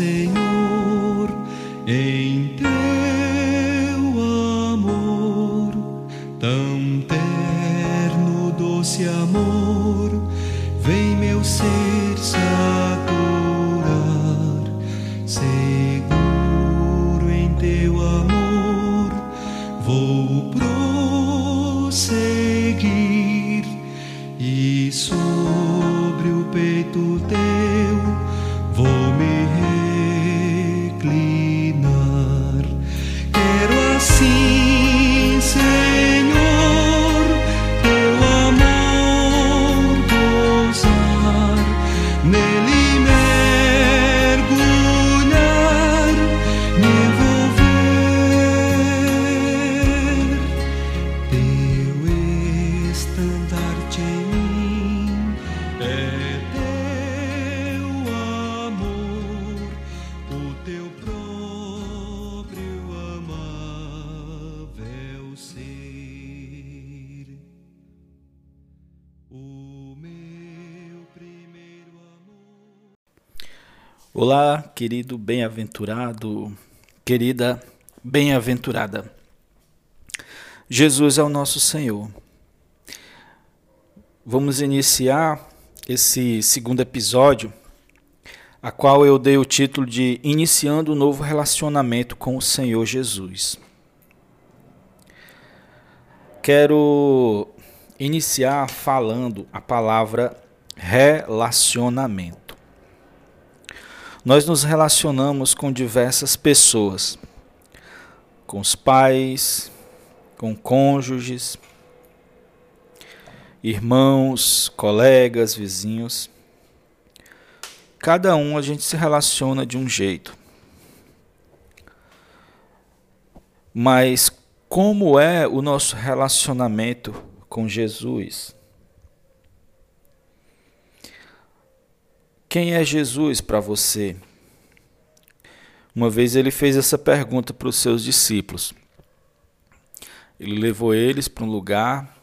Imerso, ó Senhor, Quero querido bem-aventurado, querida bem-aventurada. Jesus é o nosso Senhor. Vamos iniciar esse segundo episódio, a qual eu dei o título de Iniciando um novo relacionamento com o Senhor Jesus. Quero iniciar falando a palavra relacionamento. Nós nos relacionamos com diversas pessoas, com os pais, com cônjuges, irmãos, colegas, vizinhos. Cada um a gente se relaciona de um jeito. Mas como é o nosso relacionamento com Jesus? Quem é Jesus para você? Uma vez ele fez essa pergunta para os seus discípulos. Ele levou eles para um lugar,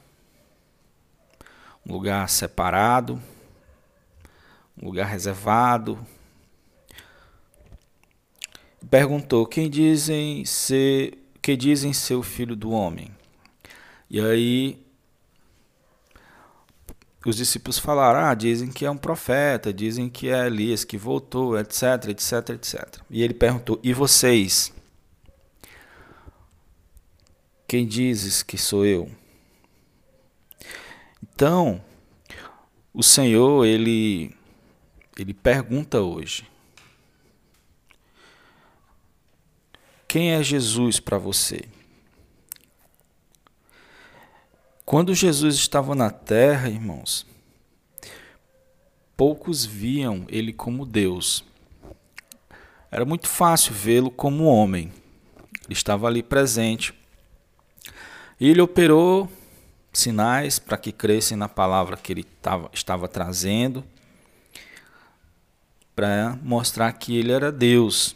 um lugar separado, um lugar reservado. Perguntou: "Quem dizem ser, que dizem ser o filho do homem?" E aí os discípulos falaram: Ah, dizem que é um profeta, dizem que é Elias que voltou, etc, etc, etc. E ele perguntou: E vocês? Quem dizes que sou eu? Então, o Senhor, ele, ele pergunta hoje: Quem é Jesus para você? Quando Jesus estava na terra, irmãos, poucos viam ele como Deus. Era muito fácil vê-lo como homem. Ele estava ali presente. E ele operou sinais para que crescem na palavra que ele tava, estava trazendo, para mostrar que ele era Deus.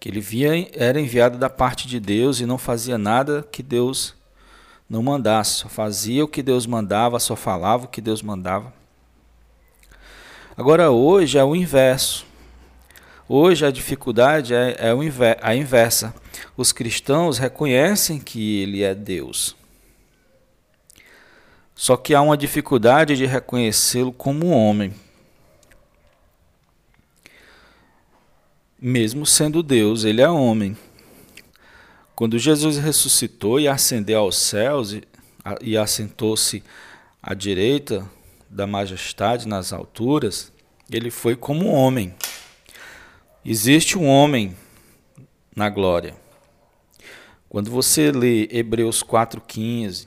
Que ele via, era enviado da parte de Deus e não fazia nada que Deus não mandasse, só fazia o que Deus mandava, só falava o que Deus mandava. Agora hoje é o inverso. Hoje a dificuldade é, é a inversa. Os cristãos reconhecem que Ele é Deus. Só que há uma dificuldade de reconhecê-lo como homem. Mesmo sendo Deus, Ele é homem. Quando Jesus ressuscitou e ascendeu aos céus e, e assentou-se à direita da majestade nas alturas, ele foi como homem. Existe um homem na glória. Quando você lê Hebreus 4,15,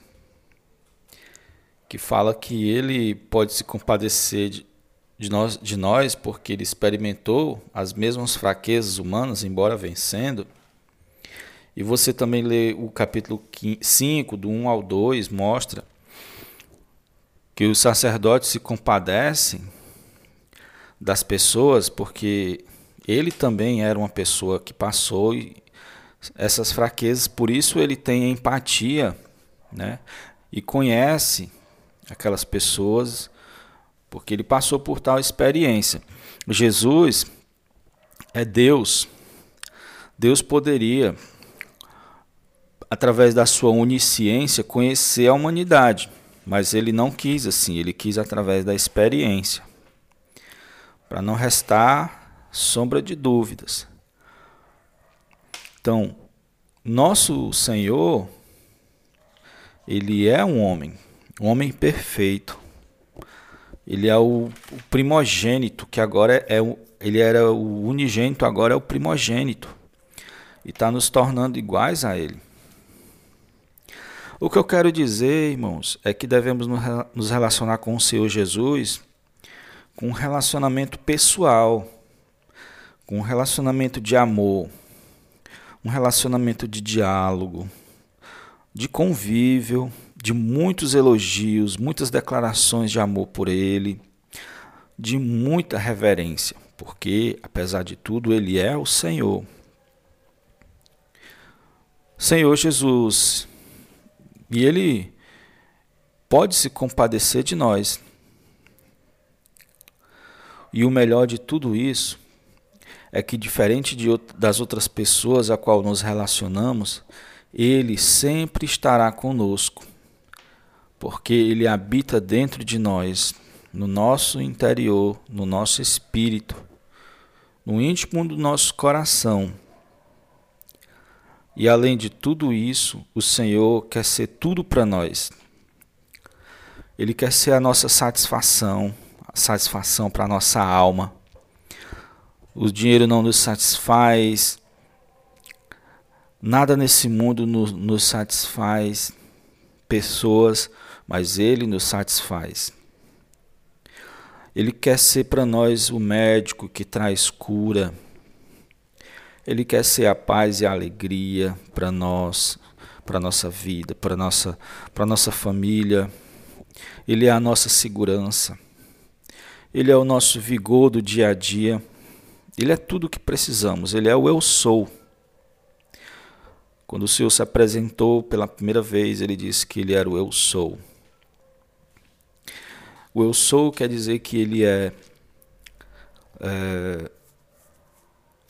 que fala que ele pode se compadecer de, de, nós, de nós porque ele experimentou as mesmas fraquezas humanas, embora vencendo e você também lê o capítulo 5, do 1 ao 2, mostra que os sacerdotes se compadecem das pessoas porque ele também era uma pessoa que passou essas fraquezas, por isso ele tem empatia, né? E conhece aquelas pessoas porque ele passou por tal experiência. Jesus é Deus. Deus poderia, através da sua onisciência, conhecer a humanidade, mas ele não quis assim, ele quis através da experiência, para não restar sombra de dúvidas. Então, nosso Senhor, ele é um homem, um homem perfeito. Ele é o, primogênito, que agora é, o, ele era o unigênito, agora é o primogênito. E está nos tornando iguais a ele. O que eu quero dizer, irmãos, é que devemos nos relacionar com o Senhor Jesus com um relacionamento pessoal, com um relacionamento de amor, um relacionamento de diálogo, de convívio, de muitos elogios, muitas declarações de amor por ele, de muita reverência, porque, apesar de tudo, ele é o Senhor. Senhor Jesus, e ele pode se compadecer de nós. E o melhor de tudo isso é que, diferente de, das outras pessoas a qual nos relacionamos, Ele sempre estará conosco, porque Ele habita dentro de nós, no nosso interior, no nosso espírito, no íntimo do nosso coração. E além de tudo isso, o Senhor quer ser tudo para nós. Ele quer ser a nossa satisfação, a satisfação para a nossa alma o dinheiro não nos satisfaz, nada nesse mundo nos, nos satisfaz, pessoas, mas Ele nos satisfaz. Ele quer ser para nós o médico que traz cura. Ele quer ser a paz e a alegria para nós, para nossa vida, para nossa, para nossa família. Ele é a nossa segurança. Ele é o nosso vigor do dia a dia. Ele é tudo o que precisamos, ele é o eu sou. Quando o Senhor se apresentou pela primeira vez, ele disse que ele era o eu sou. O eu sou quer dizer que ele é, é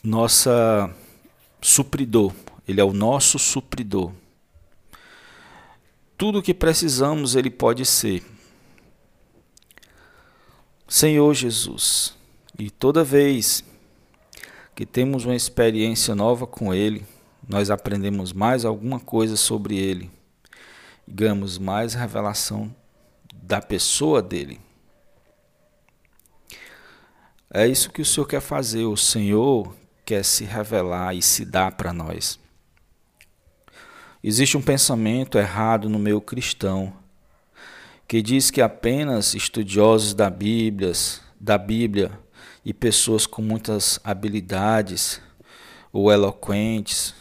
nossa supridor, ele é o nosso supridor. Tudo o que precisamos ele pode ser. Senhor Jesus, e toda vez que temos uma experiência nova com Ele, nós aprendemos mais alguma coisa sobre Ele ganhamos mais revelação da pessoa dele. É isso que o Senhor quer fazer. O Senhor quer se revelar e se dar para nós. Existe um pensamento errado no meio cristão que diz que apenas estudiosos da Bíblia, da Bíblia e pessoas com muitas habilidades, ou eloquentes,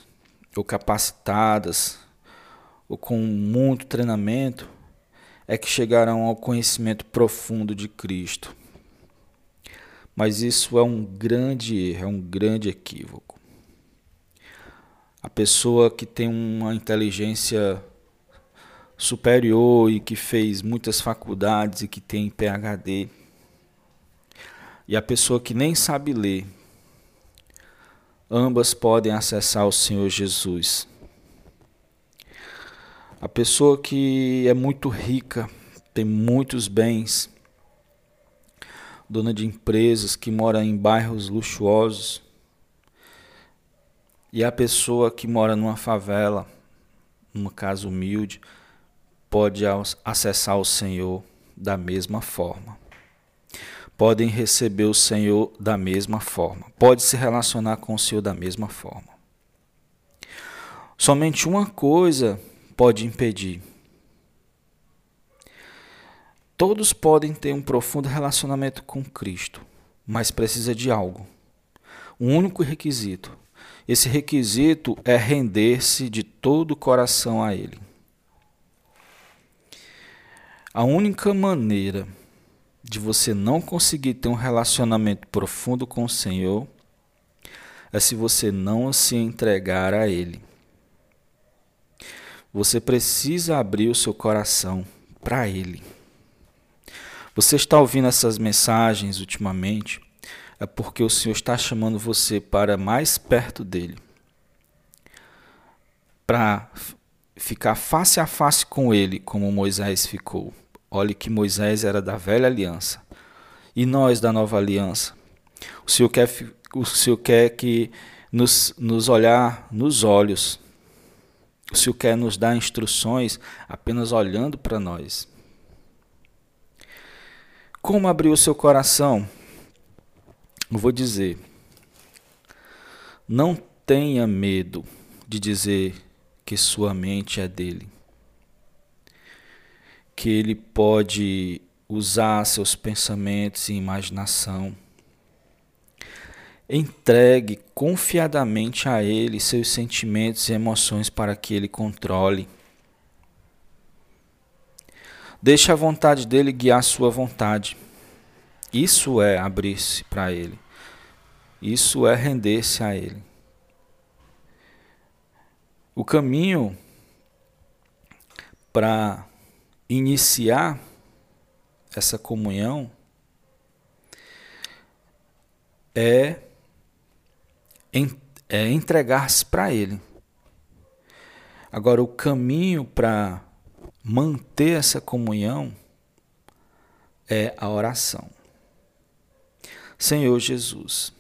ou capacitadas, ou com muito treinamento, é que chegarão ao conhecimento profundo de Cristo. Mas isso é um grande erro, é um grande equívoco. A pessoa que tem uma inteligência superior e que fez muitas faculdades e que tem PhD, e a pessoa que nem sabe ler, ambas podem acessar o Senhor Jesus. A pessoa que é muito rica, tem muitos bens, dona de empresas que mora em bairros luxuosos, e a pessoa que mora numa favela, numa casa humilde, pode acessar o Senhor da mesma forma podem receber o Senhor da mesma forma, pode se relacionar com o Senhor da mesma forma. Somente uma coisa pode impedir. Todos podem ter um profundo relacionamento com Cristo, mas precisa de algo. Um único requisito. Esse requisito é render-se de todo o coração a Ele. A única maneira de você não conseguir ter um relacionamento profundo com o Senhor é se você não se entregar a Ele. Você precisa abrir o seu coração para Ele. Você está ouvindo essas mensagens ultimamente, é porque o Senhor está chamando você para mais perto dele. Para ficar face a face com ele, como Moisés ficou. Olhe que Moisés era da velha aliança e nós da nova aliança. O Senhor quer, o Senhor quer que nos, nos olhar nos olhos. O Senhor quer nos dar instruções apenas olhando para nós. Como abrir o seu coração? Eu vou dizer. Não tenha medo de dizer que sua mente é dele. Que ele pode usar seus pensamentos e imaginação. Entregue confiadamente a Ele seus sentimentos e emoções para que Ele controle. Deixe a vontade dele guiar sua vontade. Isso é abrir-se para Ele. Isso é render-se a Ele. O caminho para iniciar essa comunhão é, é entregar-se para Ele. Agora, o caminho para manter essa comunhão é a oração. Senhor Jesus,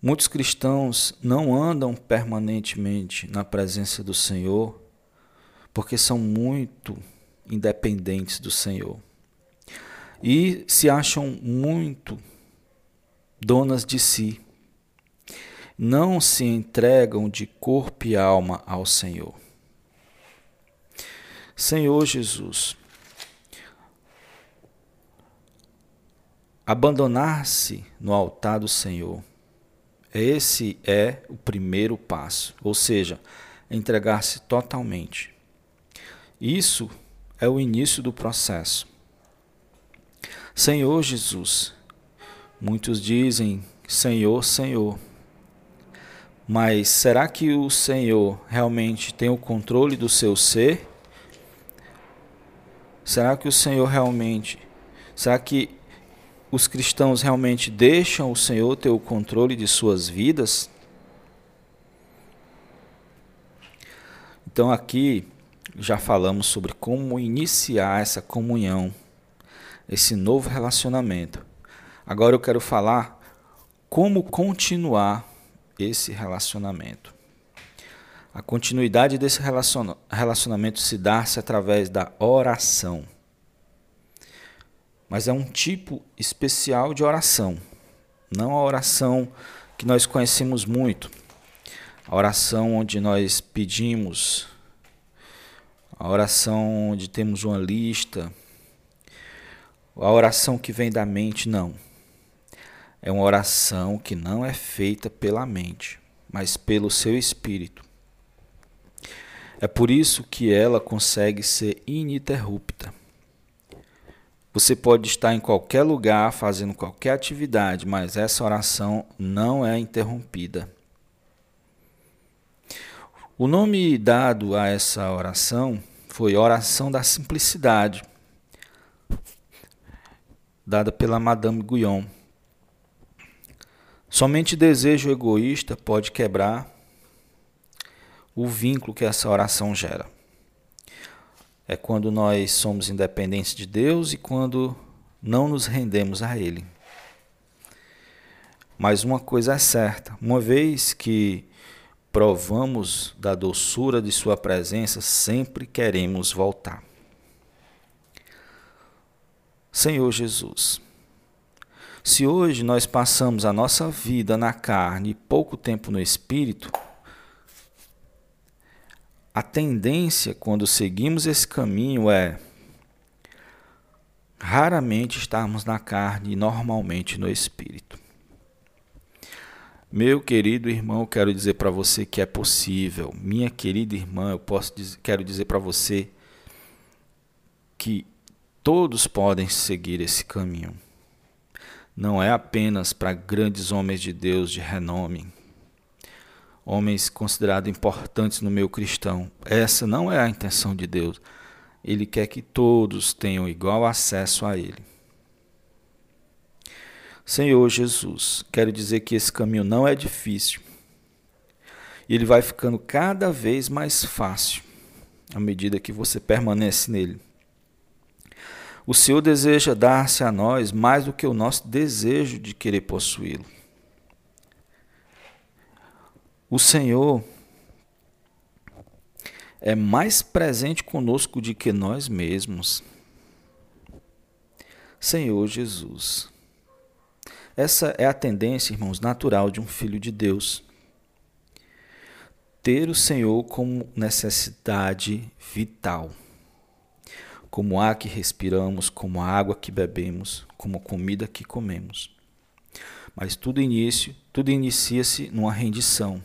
muitos cristãos não andam permanentemente na presença do Senhor porque são muito independentes do Senhor. E se acham muito donas de si. Não se entregam de corpo e alma ao Senhor. Senhor Jesus, abandonar-se no altar do Senhor, esse é o primeiro passo, ou seja, entregar-se totalmente. Isso é o início do processo. Senhor Jesus, muitos dizem Senhor, Senhor. Mas será que o Senhor realmente tem o controle do seu ser? Será que o Senhor realmente, será que os cristãos realmente deixam o Senhor ter o controle de suas vidas? Então aqui já falamos sobre como iniciar essa comunhão, esse novo relacionamento. Agora eu quero falar como continuar esse relacionamento. A continuidade desse relacionamento se dá-se através da oração. Mas é um tipo especial de oração, não a oração que nós conhecemos muito. A oração onde nós pedimos a oração onde temos uma lista, a oração que vem da mente, não. É uma oração que não é feita pela mente, mas pelo seu espírito. É por isso que ela consegue ser ininterrupta. Você pode estar em qualquer lugar fazendo qualquer atividade, mas essa oração não é interrompida. O nome dado a essa oração foi Oração da Simplicidade, dada pela Madame Guyon. Somente desejo egoísta pode quebrar o vínculo que essa oração gera. É quando nós somos independentes de Deus e quando não nos rendemos a Ele. Mas uma coisa é certa: uma vez que provamos da doçura de Sua presença, sempre queremos voltar. Senhor Jesus, se hoje nós passamos a nossa vida na carne e pouco tempo no espírito, a tendência quando seguimos esse caminho é raramente estarmos na carne e normalmente no espírito. Meu querido irmão, quero dizer para você que é possível. Minha querida irmã, eu posso dizer, quero dizer para você que todos podem seguir esse caminho. Não é apenas para grandes homens de Deus de renome, homens considerados importantes no meio cristão. Essa não é a intenção de Deus. Ele quer que todos tenham igual acesso a Ele. Senhor Jesus, quero dizer que esse caminho não é difícil. Ele vai ficando cada vez mais fácil à medida que você permanece nele. O Senhor deseja dar-se a nós mais do que o nosso desejo de querer possuí-lo. O Senhor é mais presente conosco do que nós mesmos. Senhor Jesus. Essa é a tendência, irmãos, natural de um filho de Deus. Ter o Senhor como necessidade vital. Como ar que respiramos, como a água que bebemos, como comida que comemos. Mas tudo início, tudo inicia-se numa rendição.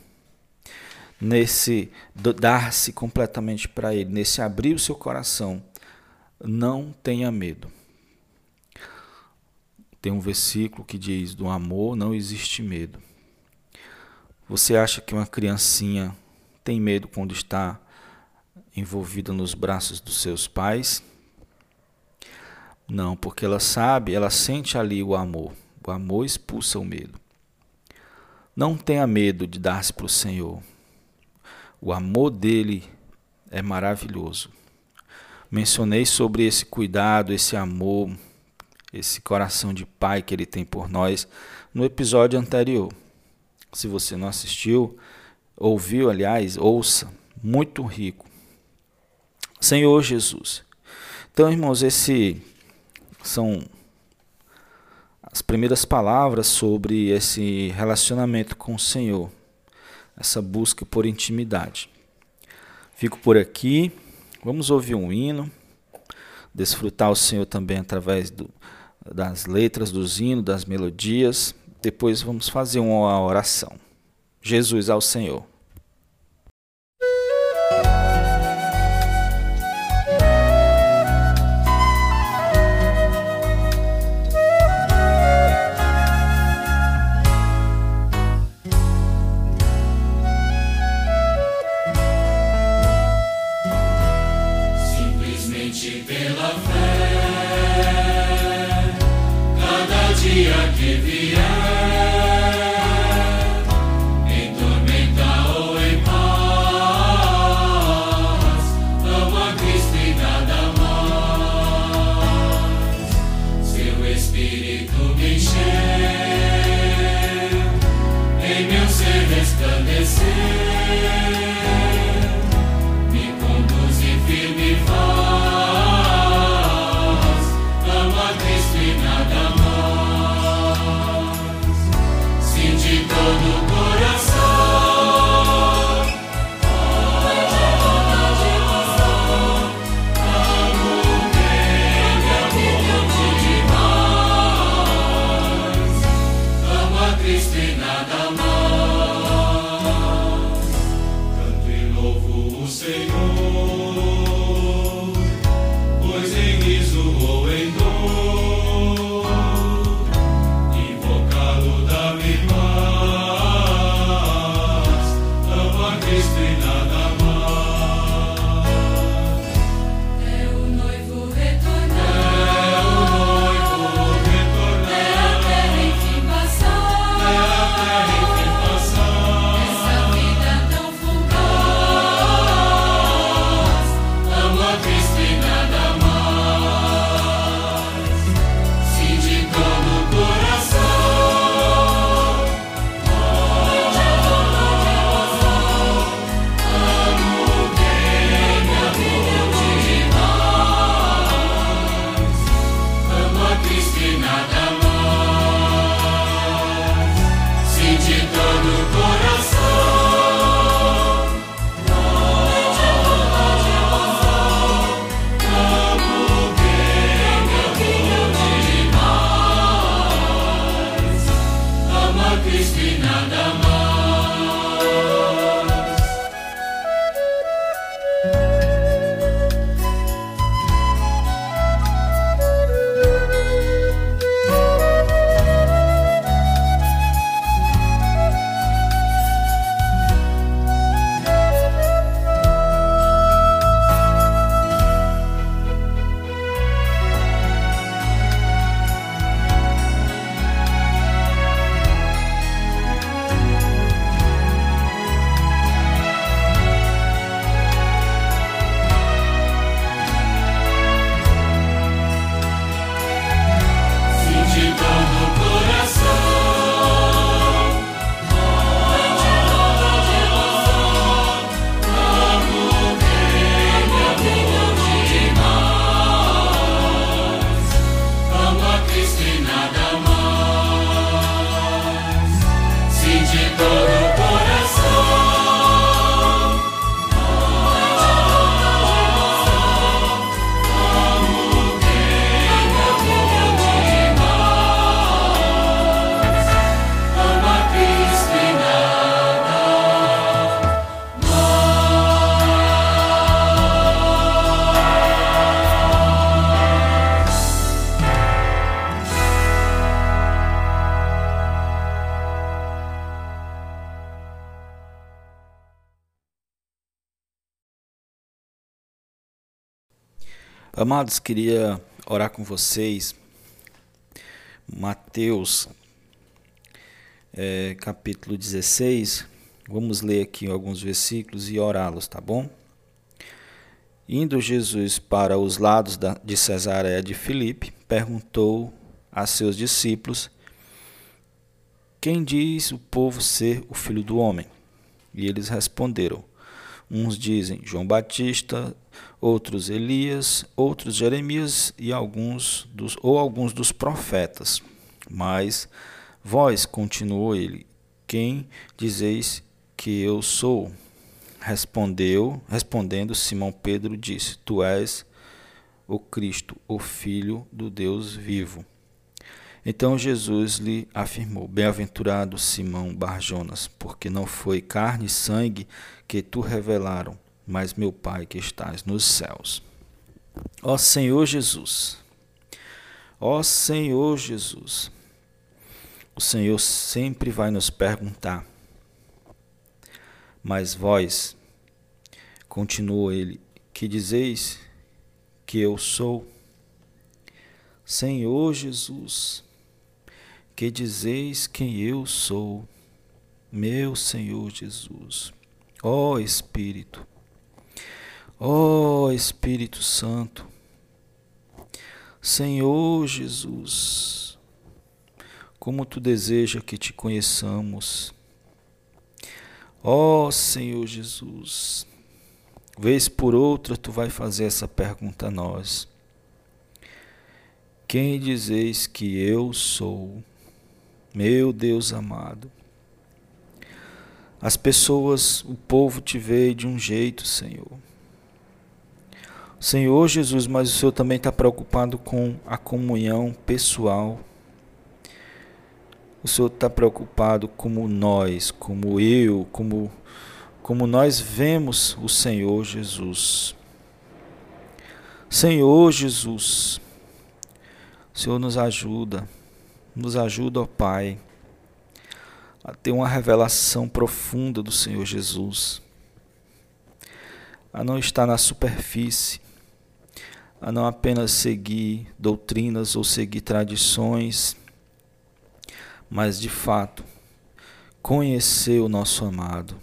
Nesse dar-se completamente para ele, nesse abrir o seu coração. Não tenha medo. Tem um versículo que diz: Do amor não existe medo. Você acha que uma criancinha tem medo quando está envolvida nos braços dos seus pais? Não, porque ela sabe, ela sente ali o amor. O amor expulsa o medo. Não tenha medo de dar-se para o Senhor. O amor dele é maravilhoso. Mencionei sobre esse cuidado, esse amor esse coração de pai que ele tem por nós no episódio anterior. Se você não assistiu, ouviu, aliás, ouça, muito rico. Senhor Jesus. Então, irmãos, esse são as primeiras palavras sobre esse relacionamento com o Senhor, essa busca por intimidade. Fico por aqui. Vamos ouvir um hino, desfrutar o Senhor também através do, das letras dos hinos, das melodias. Depois vamos fazer uma oração. Jesus ao Senhor. fé, cada dia que nada mais. Amados, queria orar com vocês. Mateus, é, capítulo 16. Vamos ler aqui alguns versículos e orá-los, tá bom? Indo Jesus para os lados de Cesareia de Filipe, perguntou a seus discípulos: Quem diz o povo ser o filho do homem? E eles responderam: Uns dizem João Batista, outros Elias, outros Jeremias e alguns dos ou alguns dos profetas. Mas vós, continuou ele, quem dizeis que eu sou? Respondeu, respondendo Simão Pedro disse: Tu és o Cristo, o filho do Deus vivo. Então Jesus lhe afirmou: Bem-aventurado Simão Barjonas, porque não foi carne e sangue que tu revelaram, mas meu Pai que estás nos céus. Ó Senhor Jesus, ó Senhor Jesus, o Senhor sempre vai nos perguntar, mas vós, continuou ele, que dizeis que eu sou? Senhor Jesus, que dizeis quem eu sou, meu Senhor Jesus. Ó Espírito, ó oh, Espírito Santo, Senhor Jesus, como tu deseja que te conheçamos. Ó oh, Senhor Jesus, vez por outra tu vai fazer essa pergunta a nós. Quem dizeis que eu sou? Meu Deus amado, as pessoas, o povo te vê de um jeito, Senhor. Senhor Jesus, mas o Senhor também está preocupado com a comunhão pessoal. O Senhor está preocupado como nós, como eu, como, como nós vemos o Senhor Jesus. Senhor Jesus, o Senhor nos ajuda. Nos ajuda, ó Pai, a ter uma revelação profunda do Senhor Jesus, a não estar na superfície, a não apenas seguir doutrinas ou seguir tradições, mas de fato conhecer o nosso amado.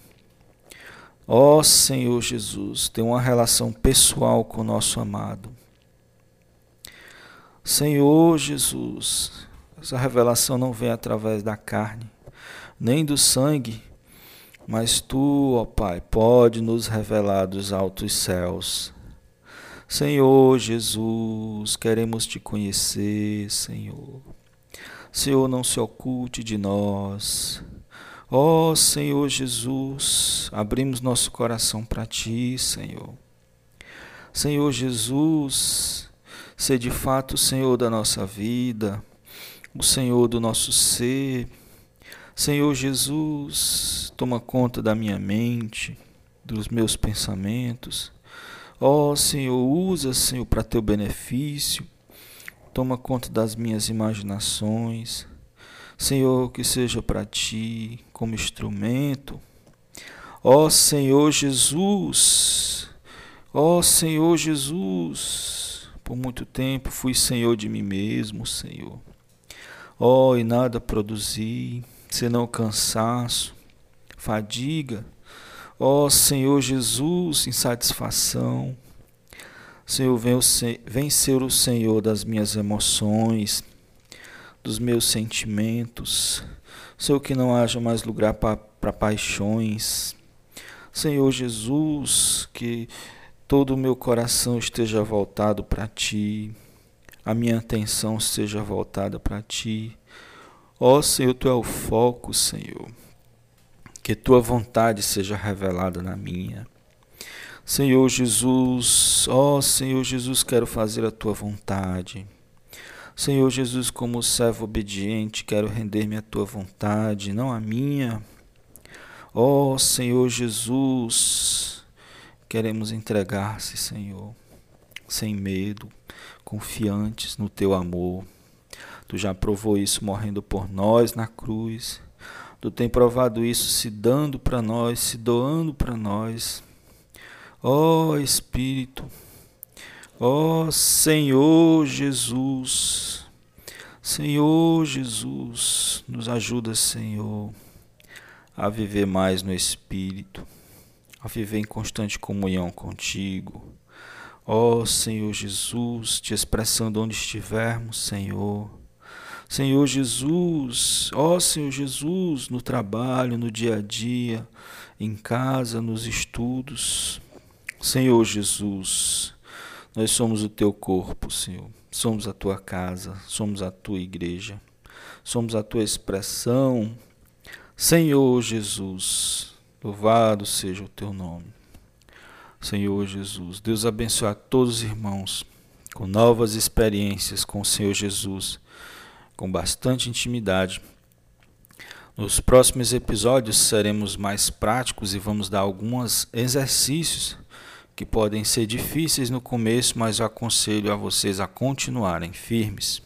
Ó Senhor Jesus, ter uma relação pessoal com o nosso amado. Senhor Jesus, essa revelação não vem através da carne, nem do sangue, mas tu, ó Pai, pode nos revelar dos altos céus. Senhor Jesus, queremos te conhecer, Senhor. Senhor, não se oculte de nós. Ó Senhor Jesus, abrimos nosso coração para ti, Senhor. Senhor Jesus, ser de fato o Senhor da nossa vida o Senhor do nosso ser. Senhor Jesus, toma conta da minha mente, dos meus pensamentos. Ó oh, Senhor, usa, Senhor, para teu benefício. Toma conta das minhas imaginações. Senhor, que seja para ti como instrumento. Ó oh, Senhor Jesus, ó oh, Senhor Jesus, por muito tempo fui Senhor de mim mesmo, Senhor. Oh, e nada produzi, senão cansaço, fadiga. Ó oh, Senhor Jesus, insatisfação. Senhor, vem, ser o Senhor das minhas emoções, dos meus sentimentos. Senhor, que não haja mais lugar para paixões. Senhor Jesus, que todo o meu coração esteja voltado para Ti a minha atenção seja voltada para Ti. Ó oh, Senhor, Tu é o foco, Senhor. Que Tua vontade seja revelada na minha. Senhor Jesus, ó oh, Senhor Jesus, quero fazer a Tua vontade. Senhor Jesus, como servo obediente, quero render-me à Tua vontade, não à minha. Ó oh, Senhor Jesus, queremos entregar-se, Senhor, sem medo confiantes no teu amor. Tu já provou isso morrendo por nós na cruz. Tu tem provado isso se dando para nós, se doando para nós. Ó oh, Espírito, Ó oh, Senhor Jesus, Senhor Jesus, nos ajuda, Senhor, a viver mais no Espírito, a viver em constante comunhão contigo. Ó oh, Senhor Jesus, te expressando onde estivermos, Senhor. Senhor Jesus, ó Senhor Jesus, no trabalho, no dia a dia, em casa, nos estudos. Senhor Jesus, nós somos o teu corpo, Senhor. Somos a tua casa, somos a tua igreja, somos a tua expressão. Senhor Jesus, louvado seja o teu nome. Senhor Jesus, Deus abençoe a todos os irmãos com novas experiências com o Senhor Jesus, com bastante intimidade. Nos próximos episódios seremos mais práticos e vamos dar alguns exercícios que podem ser difíceis no começo, mas eu aconselho a vocês a continuarem firmes.